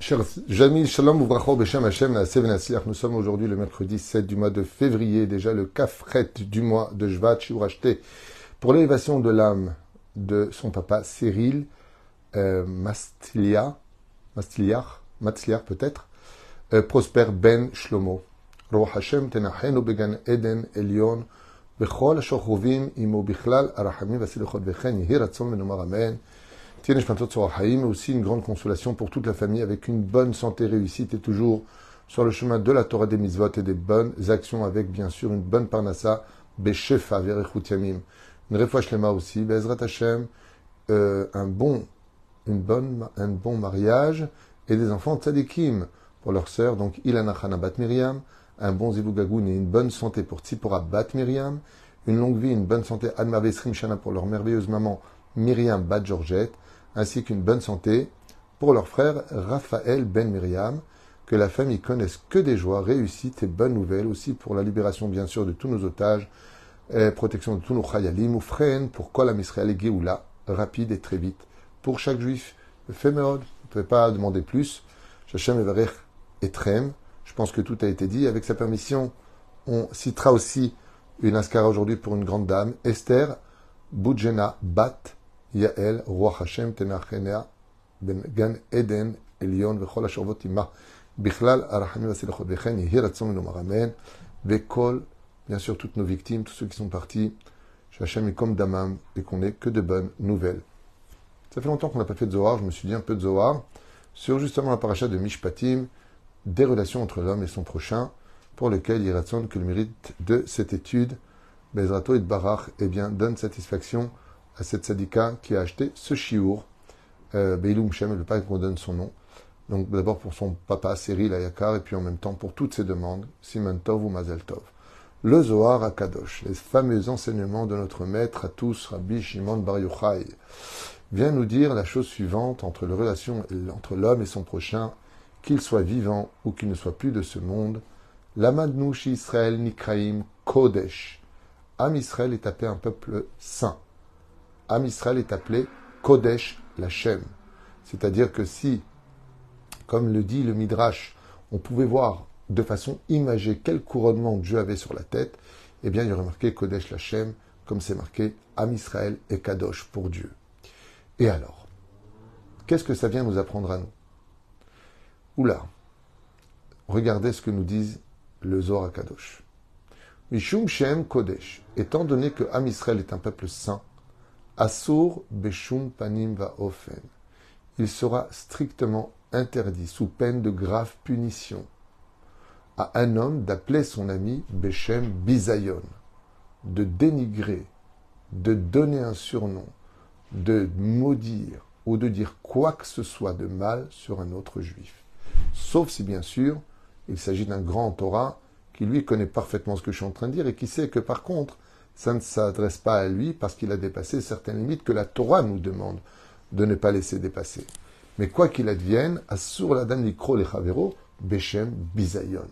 Chers Jamil, Shalom Uvracho Beshem Hashem Nous sommes aujourd'hui le mercredi 7 du mois de février, déjà le kafret du mois de Jvat, acheté pour l'élévation de l'âme de son papa Cyril euh, Mastilia, Mastiliar, Matzliar peut-être, euh, Prosper Ben Shlomo. Roh Hashem Tenachenu Began Eden Elion Bechol Ashochovim Imo Bichlal Arachamim Vasilechot Vechen Yehi Ratzon Menumar Amen mais aussi une grande consolation pour toute la famille avec une bonne santé réussite et toujours sur le chemin de la Torah des mitzvot et des bonnes actions avec bien sûr une bonne parnassa, beshefa verechut yamim. Une lema aussi, bezrat Hashem, euh, un bon, une bonne, un bon mariage et des enfants tzadikim pour leur sœur, donc Ilana Chana Bat Miriam, un bon zivugagoun et une bonne santé pour Tzipora Bat Miriam, une longue vie, une bonne santé Adma Vesrim Shana pour leur merveilleuse maman Miriam Bat Georgette, ainsi qu'une bonne santé pour leur frère Raphaël Ben Miriam, que la famille connaisse que des joies, réussites et bonnes nouvelles, aussi pour la libération bien sûr de tous nos otages, et protection de tous nos chayalim, ou freine pour Kol Israël et Géoula, rapide et très vite. Pour chaque juif, Féméod, vous ne pouvez pas demander plus. Shachem Evarech et Trem, je pense que tout a été dit. Avec sa permission, on citera aussi une ascara aujourd'hui pour une grande dame, Esther Boudjena Bat, Yael, Roi Hashem, Ben Gan Eden, Elion, bien sûr, toutes nos victimes, tous ceux qui sont partis, Hachem est comme Damam, et qu'on n'ait que de bonnes nouvelles. Ça fait longtemps qu'on n'a pas fait de Zohar, je me suis dit un peu de Zohar, sur justement la paracha de Mishpatim, des relations entre l'homme et son prochain, pour lequel Yeratzon, que le mérite de cette étude, Bezrato et Barach, eh bien, donne satisfaction à cette sadika qui a acheté ce chiour. Euh, Beiloum Shem, le pas qu'on donne son nom. Donc d'abord pour son papa Cyril Ayakar et puis en même temps pour toutes ses demandes, Siman Tov ou Mazel Tov. Le Zohar à Kadosh, les fameux enseignements de notre maître à tous, Rabbi Shimon Bar Yochai, vient nous dire la chose suivante entre la relation entre l'homme et son prochain, qu'il soit vivant ou qu'il ne soit plus de ce monde. Lamadnouch Israël Nikraim Kodesh. Am Israël est appelé un peuple saint. Am Israël est appelé Kodesh Lachem. C'est-à-dire que si, comme le dit le Midrash, on pouvait voir de façon imagée quel couronnement Dieu avait sur la tête, eh bien il y aurait marqué Kodesh Lachem, comme c'est marqué Am Israël et Kadosh pour Dieu. Et alors, qu'est-ce que ça vient nous apprendre à nous? Oula, regardez ce que nous disent le Zohar Kadosh. Mishum Shem Kodesh, étant donné que Am Israël est un peuple saint, Asur Beshum Panim Va Ofen. Il sera strictement interdit, sous peine de grave punition, à un homme d'appeler son ami Beshem Bizayon, de dénigrer, de donner un surnom, de maudire ou de dire quoi que ce soit de mal sur un autre juif. Sauf si, bien sûr, il s'agit d'un grand Torah qui lui connaît parfaitement ce que je suis en train de dire et qui sait que par contre, ça ne s'adresse pas à lui parce qu'il a dépassé certaines limites que la Torah nous demande de ne pas laisser dépasser. Mais quoi qu'il advienne, Assur la Nikro le Chavero, Beshem Bizayon.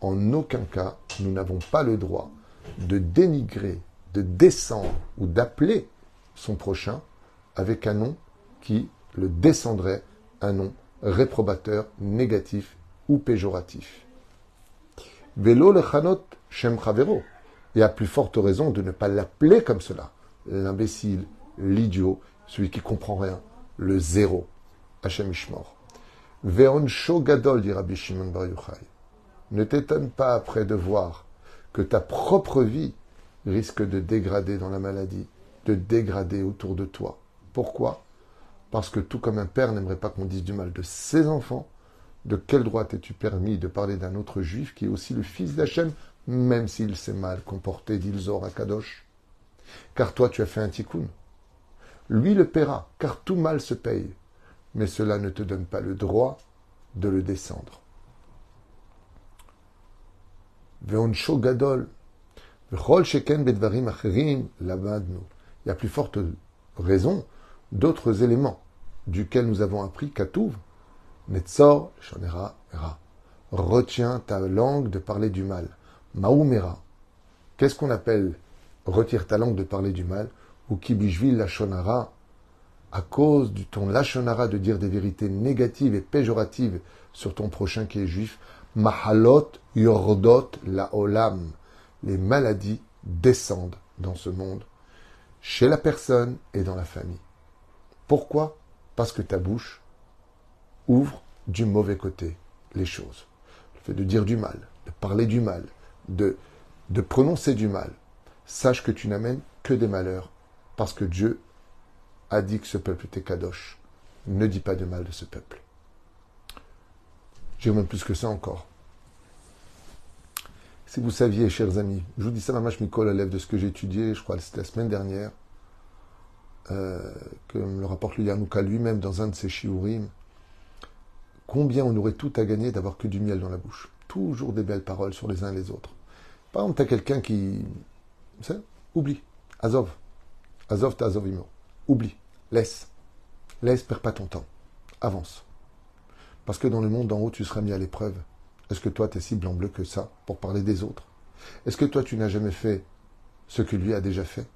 En aucun cas, nous n'avons pas le droit de dénigrer, de descendre ou d'appeler son prochain avec un nom qui le descendrait, un nom réprobateur, négatif ou péjoratif. Velo lechanot Shem Chavero et à plus forte raison de ne pas l'appeler comme cela. L'imbécile, l'idiot, celui qui comprend rien, le zéro. Hachem Ishmor. Veon Gadol, dit Rabbi Shimon Bar. Ne t'étonne pas après de voir que ta propre vie risque de dégrader dans la maladie, de dégrader autour de toi. Pourquoi? Parce que tout comme un père n'aimerait pas qu'on dise du mal de ses enfants, de quel droit t'es-tu permis de parler d'un autre juif qui est aussi le fils d'Hachem même s'il s'est mal comporté, dit le Kadosh. Car toi, tu as fait un tikkun. Lui le paiera, car tout mal se paye. Mais cela ne te donne pas le droit de le descendre. Il y a plus forte raison d'autres éléments duquel nous avons appris Katouv, Netzor, Shonera, Retiens ta langue de parler du mal. Maoumera. Qu'est-ce qu'on appelle retire ta langue de parler du mal ou kibishvil la shonara à cause du ton lachonara de dire des vérités négatives et péjoratives sur ton prochain qui est juif, mahalot yordot la olam. Les maladies descendent dans ce monde, chez la personne et dans la famille. Pourquoi? Parce que ta bouche ouvre du mauvais côté les choses. Le fait de dire du mal, de parler du mal, de, prononcer du mal, sache que tu n'amènes que des malheurs, parce que Dieu a dit que ce peuple était kadosh. Ne dis pas de mal de ce peuple. J'ai même plus que ça encore. Si vous saviez, chers amis, je vous dis ça, je Mikol, à lèvre de ce que j'ai étudié, je crois que c'était la semaine dernière, euh, que le rapporte le Yanouka lui-même dans un de ses shiurim, combien on aurait tout à gagner d'avoir que du miel dans la bouche. Toujours des belles paroles sur les uns et les autres. Par exemple, tu as quelqu'un qui. Tu oublie. Azov. Azov, ta Azovimo. Oublie. Laisse. Laisse, perds pas ton temps. Avance. Parce que dans le monde d'en haut, tu seras mis à l'épreuve. Est-ce que toi, tu es si blanc-bleu que ça pour parler des autres? Est-ce que toi, tu n'as jamais fait ce que lui a déjà fait?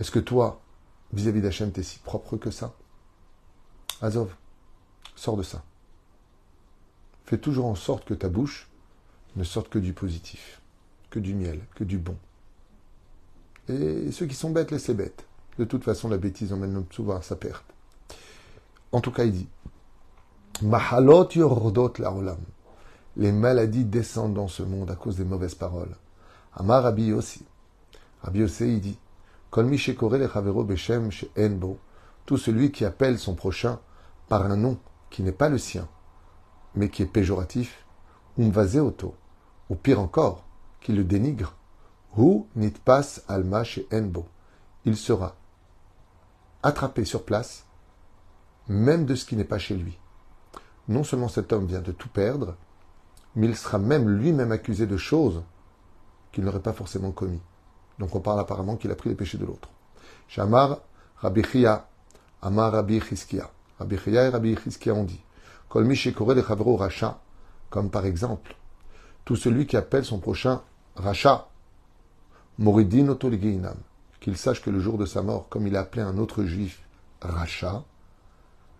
Est-ce que toi, vis-à-vis d'Hachem, tu es si propre que ça? Azov, sors de ça. Fais toujours en sorte que ta bouche ne sorte que du positif, que du miel, que du bon. Et ceux qui sont bêtes, laissez bêtes. De toute façon, la bêtise emmène souvent à sa perte. En tout cas, il dit Mahalot yordot la Les maladies descendent dans ce monde à cause des mauvaises paroles. Amar Rabbi aussi. Rabbi aussi, il dit Tout celui qui appelle son prochain par un nom qui n'est pas le sien, mais qui est péjoratif, auto, ou pire encore, qui le dénigre, ou nitpas alma chez enbo. Il sera attrapé sur place, même de ce qui n'est pas chez lui. Non seulement cet homme vient de tout perdre, mais il sera même lui-même accusé de choses qu'il n'aurait pas forcément commis. Donc on parle apparemment qu'il a pris les péchés de l'autre. Shamar Rabbi Chia, Amar Rabbi Chizkia. Rabbi Chia et Rabbi Chizkia ont dit comme par exemple, tout celui qui appelle son prochain Racha, Moridin Otoliginam, qu'il sache que le jour de sa mort, comme il a appelé un autre juif Racha,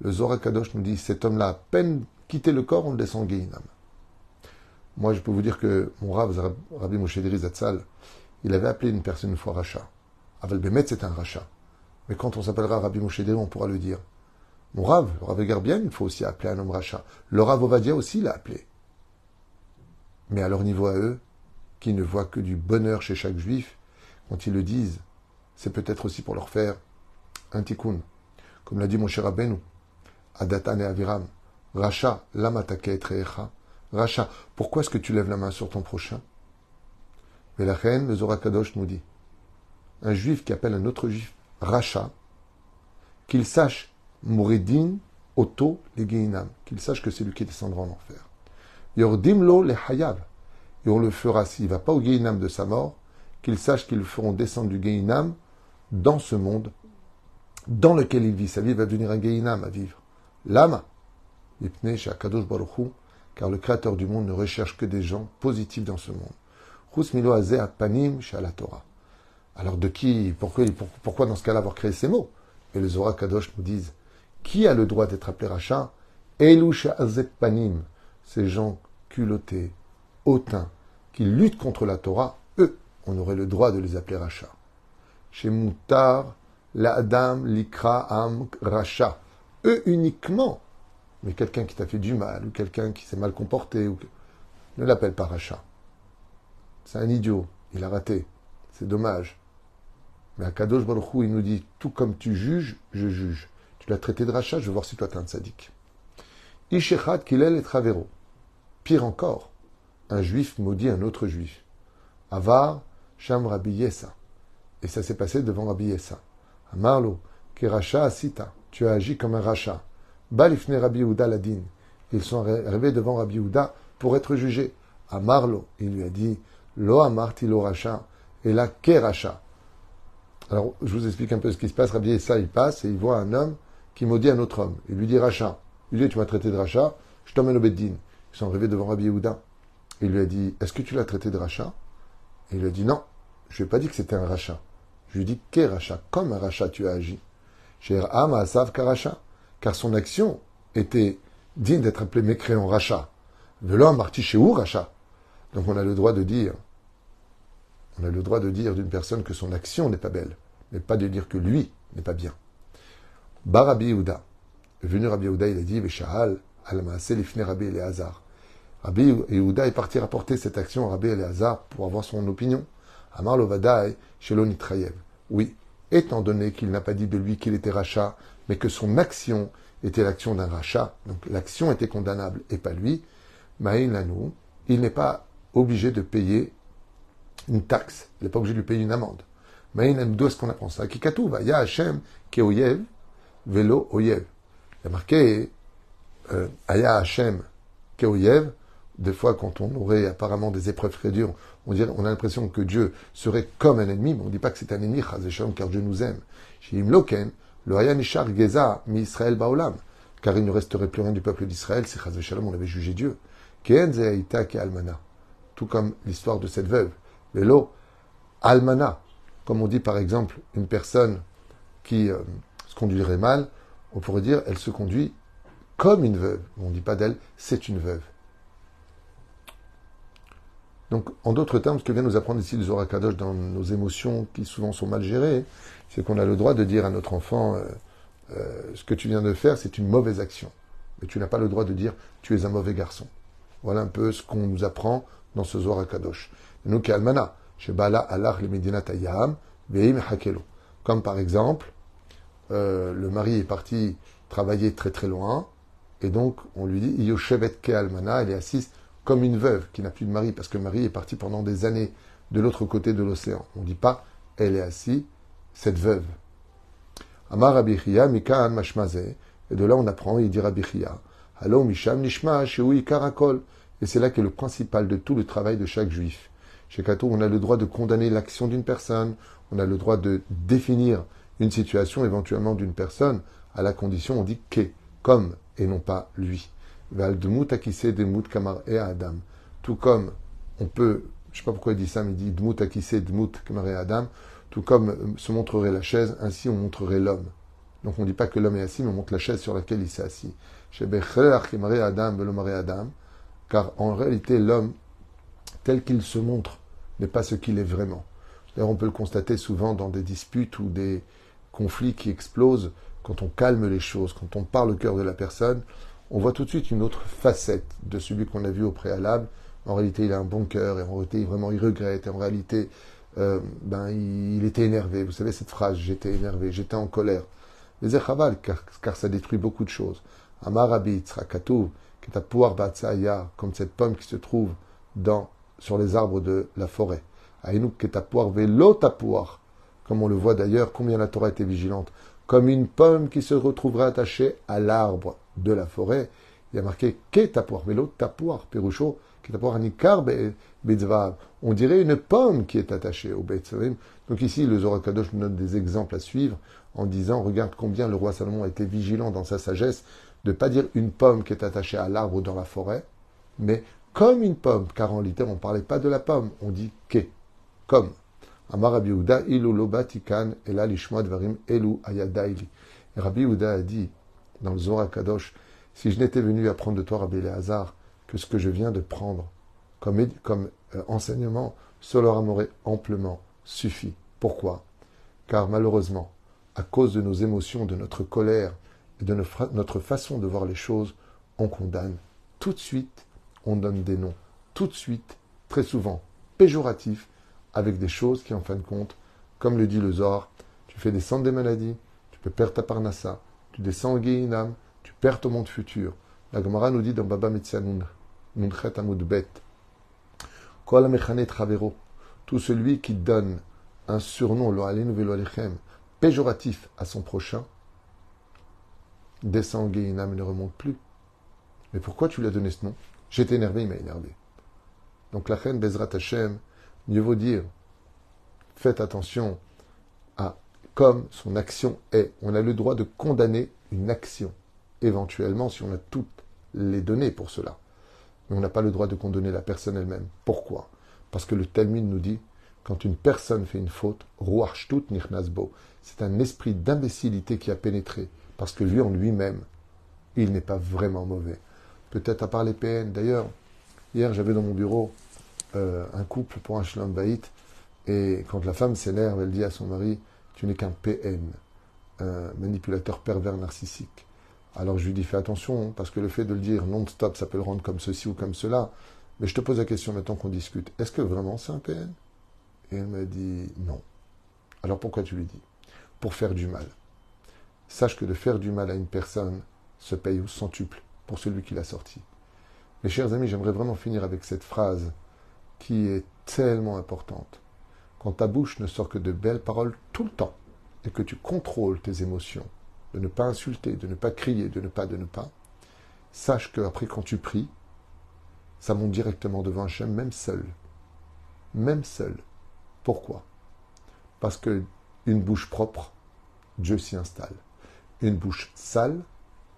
le Zohar Kadosh nous dit cet homme-là, à peine quitté le corps, on le descend Geinam. Moi, je peux vous dire que mon Rav, Rabbi Moshe Zatzal, il avait appelé une personne une fois Racha. Aval Bemet, c'est un Racha. Mais quand on s'appellera Rabbi Moshe on pourra le dire. Mon Rav, le Rav il faut aussi appeler un homme rachat. Le Rav Ovadia aussi l'a appelé. Mais à leur niveau à eux, qui ne voient que du bonheur chez chaque juif, quand ils le disent, c'est peut-être aussi pour leur faire un tikkun. Comme l'a dit mon cher Abenu, Adatan et Aviram, Racha, et Racha, pourquoi est-ce que tu lèves la main sur ton prochain? Mais la reine, le Zorakadosh nous dit, un juif qui appelle un autre juif Racha, qu'il sache Mouridin, Otto, les qu'il sache que c'est lui qui descendra en enfer. Yordimlo le Hayav, et on le fera s'il ne va pas au Geinam de sa mort, qu'il sache qu'ils le feront descendre du Geinam dans ce monde dans lequel il vit. Sa vie va devenir un Geinam à vivre. Lama, car le Créateur du monde ne recherche que des gens positifs dans ce monde. panim. Alors de qui, pourquoi, pourquoi dans ce cas-là avoir créé ces mots? Et les Zohar Kadosh nous disent qui a le droit d'être appelé rachat Elusha Panim, ces gens culottés, hautains, qui luttent contre la Torah, eux, on aurait le droit de les appeler rachat. Chez Moutar, la Adam, l'Ikra, Am, Racha. Eux uniquement. Mais quelqu'un qui t'a fait du mal, ou quelqu'un qui s'est mal comporté, ne l'appelle pas rachat. C'est un idiot, il a raté. C'est dommage. Mais à Kadosh Baruch il nous dit, tout comme tu juges, je juge. Tu l'as traité de rachat, je veux voir si toi t'es un sadique. Ishechat kilel et travero. Pire encore, un juif maudit un autre juif. Avar sham Rabbi Yessa. Et ça s'est passé devant Rabbi Yessa. Amarlo, racha asita. Tu as agi comme un rachat. Balifne Rabbi Yehuda ladin. Ils sont arrivés devant Rabbi Yehuda pour être jugés. Amarlo, il lui a dit, lo amarti lo racha. Et là, racha? Alors, je vous explique un peu ce qui se passe. Rabbi Yessa, il passe et il voit un homme qui maudit un autre homme. Il lui dit rachat. Il lui dit, tu m'as traité de rachat, je t'emmène au Beddin. Ils sont arrivés devant Rabbi Yehuda. Il lui a dit, est-ce que tu l'as traité de rachat? Et il lui a dit, non, je lui ai pas dit que c'était un rachat. Je lui ai dit, qu'est rachat? Comme un rachat tu as agi? Am Asav Karacha, car son action était digne d'être appelée mécréant rachat. Velo Marti où rachat? Donc on a le droit de dire, on a le droit de dire d'une personne que son action n'est pas belle, mais pas de dire que lui n'est pas bien. Barabi Yehuda, venu Rabbi Yehuda, il a dit, Veshahal, al-Maaseh lifne Rabbi Eleazar. Rabbi Yehuda est parti rapporter cette action à Rabbi Eleazar pour avoir son opinion. Amar Lovadai, Shelo Nitrayev. Oui, étant donné qu'il n'a pas dit de lui qu'il était rachat, mais que son action était l'action d'un rachat, donc l'action était condamnable et pas lui, Maïn il n'est pas obligé de payer une taxe, il n'est pas obligé de lui payer une amende. Maïn d'où est-ce qu'on apprend ça? Kikatouva, Ya Hashem, Keoyev, Velo Oyev. Il y a marqué euh, Aya Hashem, Keoyev, des fois, quand on aurait apparemment des épreuves très dures, on, dirait, on a l'impression que Dieu serait comme un ennemi, mais on ne dit pas que c'est un ennemi, car Dieu nous aime. Loken, le Geza, mi Israël Baolam, car il ne resterait plus rien du peuple d'Israël si Shalom on avait jugé Dieu. Almana, tout comme l'histoire de cette veuve. Vélo, Almana, comme on dit par exemple une personne qui euh, se conduirait mal, on pourrait dire elle se conduit comme une veuve. On ne dit pas d'elle, c'est une veuve. Donc, en d'autres termes, ce que vient nous apprendre ici le Zohar Kadosh dans nos émotions qui souvent sont mal gérées, c'est qu'on a le droit de dire à notre enfant euh, euh, ce que tu viens de faire, c'est une mauvaise action. Mais tu n'as pas le droit de dire tu es un mauvais garçon. Voilà un peu ce qu'on nous apprend dans ce Zohar Kadosh. Nous almana, Bala Allah le Medinat Ayam, Veim Hakelo. Comme par exemple, euh, le mari est parti travailler très très loin, et donc on lui dit Yoshevet Ke Almana, elle est assise comme une veuve qui n'a plus de mari, parce que le mari est parti pendant des années de l'autre côté de l'océan. On ne dit pas, elle est assise, cette veuve. Amar Abichia, Mikan Mashmaze, et de là on apprend, il dit Abichia, Allo Misham Nishma, Sheui Karakol, et c'est là qu'est le principal de tout le travail de chaque juif. Chez Kato, on a le droit de condamner l'action d'une personne, on a le droit de définir une situation éventuellement d'une personne, à la condition, on dit qu'est, comme, et non pas lui. et Adam. Tout comme on peut, je sais pas pourquoi il dit ça, mais il dit Dmut akise kamar et Adam. Tout comme euh, se montrerait la chaise, ainsi on montrerait l'homme. Donc on ne dit pas que l'homme est assis, mais on montre la chaise sur laquelle il s'est assis. Adam, Adam. Car en réalité, l'homme, tel qu'il se montre, n'est pas ce qu'il est vraiment. D'ailleurs, on peut le constater souvent dans des disputes ou des conflits qui explosent, quand on calme les choses, quand on parle au cœur de la personne, on voit tout de suite une autre facette de celui qu'on a vu au préalable. En réalité, il a un bon cœur, et en réalité, vraiment, il regrette, et en réalité, euh, ben, il, était énervé. Vous savez cette phrase, j'étais énervé, j'étais en colère. Mais c'est car, car ça détruit beaucoup de choses. Amarabi, Tzrakatou, qui est à pouvoir comme cette pomme qui se trouve dans, sur les arbres de la forêt. Aïnouk, qui est à vélo comme on le voit d'ailleurs, combien la Torah était vigilante comme une pomme qui se retrouverait attachée à l'arbre de la forêt. Il y a marqué Ke tapoir, vélo tapoir, perucho, Ke tapoir anikar betzvav. On dirait une pomme qui est attachée au betzvavim. Donc ici, le Zorakadosh nous donne des exemples à suivre en disant Regarde combien le roi Salomon a été vigilant dans sa sagesse de ne pas dire une pomme qui est attachée à l'arbre dans la forêt, mais comme une pomme, car en littéraire on ne parlait pas de la pomme, on dit Ke, comme. Amar Rabbi ilu elu ayadaili. Rabbi Yehuda a dit dans le Zohar Kadosh, si je n'étais venu apprendre de toi, Rabbi Léazar, que ce que je viens de prendre comme, comme euh, enseignement, cela m'aurait amplement suffi. Pourquoi? Car malheureusement, à cause de nos émotions, de notre colère et de notre façon de voir les choses, on condamne tout de suite, on donne des noms tout de suite, très souvent péjoratifs, avec des choses qui, en fin de compte, comme le dit le Zohar, tu fais descendre des maladies, tu peux perdre ta parnassa, tu descends au Guéinam, tu perds ton monde futur. La Gemara nous dit dans Baba Metzianoun, Nunchet Amud Bet, Kol Travero, tout celui qui donne un surnom, lo velo alechem, péjoratif à son prochain, descend au Guéinam et ne remonte plus. Mais pourquoi tu lui as donné ce nom? J'étais énervé, il m'a énervé. Donc la reine Bezrat Hashem, mieux vaut dire, faites attention à comme son action est. On a le droit de condamner une action, éventuellement si on a toutes les données pour cela. Mais on n'a pas le droit de condamner la personne elle-même. Pourquoi? Parce que le Talmud nous dit Quand une personne fait une faute, ruach nichnasbo, c'est un esprit d'imbécilité qui a pénétré, parce que lui en lui-même, il n'est pas vraiment mauvais. Peut-être à part les PN. D'ailleurs, hier j'avais dans mon bureau euh, un couple pour un shalom baït, et quand la femme s'énerve, elle dit à son mari, tu n'es qu'un PN, un manipulateur pervers narcissique. Alors je lui dis, fais attention, hein, parce que le fait de le dire non-stop, ça peut le rendre comme ceci ou comme cela. Mais je te pose la question maintenant qu'on discute. Est-ce que vraiment c'est un PN Et elle m'a dit non. Alors pourquoi tu lui dis? Pour faire du mal. Sache que de faire du mal à une personne se paye au centuple pour celui qui l'a sorti. Mes chers amis, j'aimerais vraiment finir avec cette phrase qui est tellement importante. Quand ta bouche ne sort que de belles paroles tout le temps et que tu contrôles tes émotions, de ne pas insulter, de ne pas crier, de ne pas, de ne pas, sache qu'après quand tu pries, ça monte directement devant Hachem, même seul. Même seul. Pourquoi? Parce que une bouche propre, Dieu s'y installe. Une bouche sale,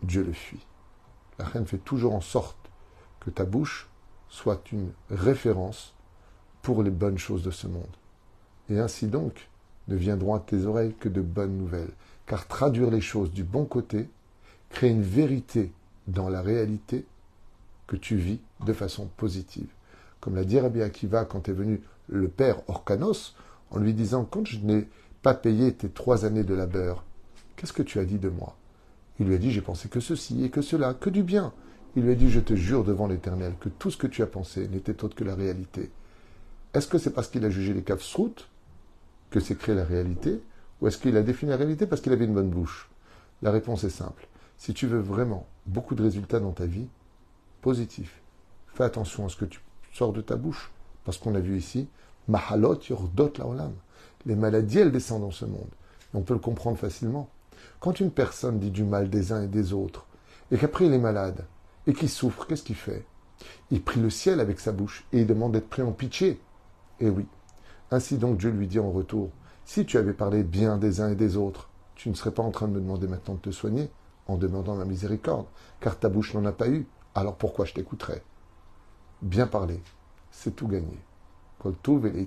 Dieu le fuit. La reine fait toujours en sorte que ta bouche soit une référence pour les bonnes choses de ce monde. Et ainsi donc, ne viendront à tes oreilles que de bonnes nouvelles car traduire les choses du bon côté crée une vérité dans la réalité que tu vis de façon positive. Comme l'a dit Rabbi Akiva quand est venu le père Orkanos, en lui disant Quand je n'ai pas payé tes trois années de labeur, qu'est-ce que tu as dit de moi? Il lui a dit J'ai pensé que ceci et que cela, que du bien. Il lui a dit Je te jure devant l'Éternel que tout ce que tu as pensé n'était autre que la réalité. Est-ce que c'est parce qu'il a jugé les caves que c'est créé la réalité ou est-ce qu'il a défini la réalité parce qu'il avait une bonne bouche? La réponse est simple. Si tu veux vraiment beaucoup de résultats dans ta vie, positif, fais attention à ce que tu sors de ta bouche. Parce qu'on a vu ici, Mahalot yordot laolam. Les maladies, elles descendent dans ce monde. on peut le comprendre facilement. Quand une personne dit du mal des uns et des autres, et qu'après il est malade, et qu'il souffre, qu'est-ce qu'il fait? Il prie le ciel avec sa bouche, et il demande d'être pris en pitié. Et oui. Ainsi donc Dieu lui dit en retour, si tu avais parlé bien des uns et des autres, tu ne serais pas en train de me demander maintenant de te soigner en demandant ma miséricorde, car ta bouche n'en a pas eu. Alors pourquoi je t'écouterais? Bien parler, c'est tout et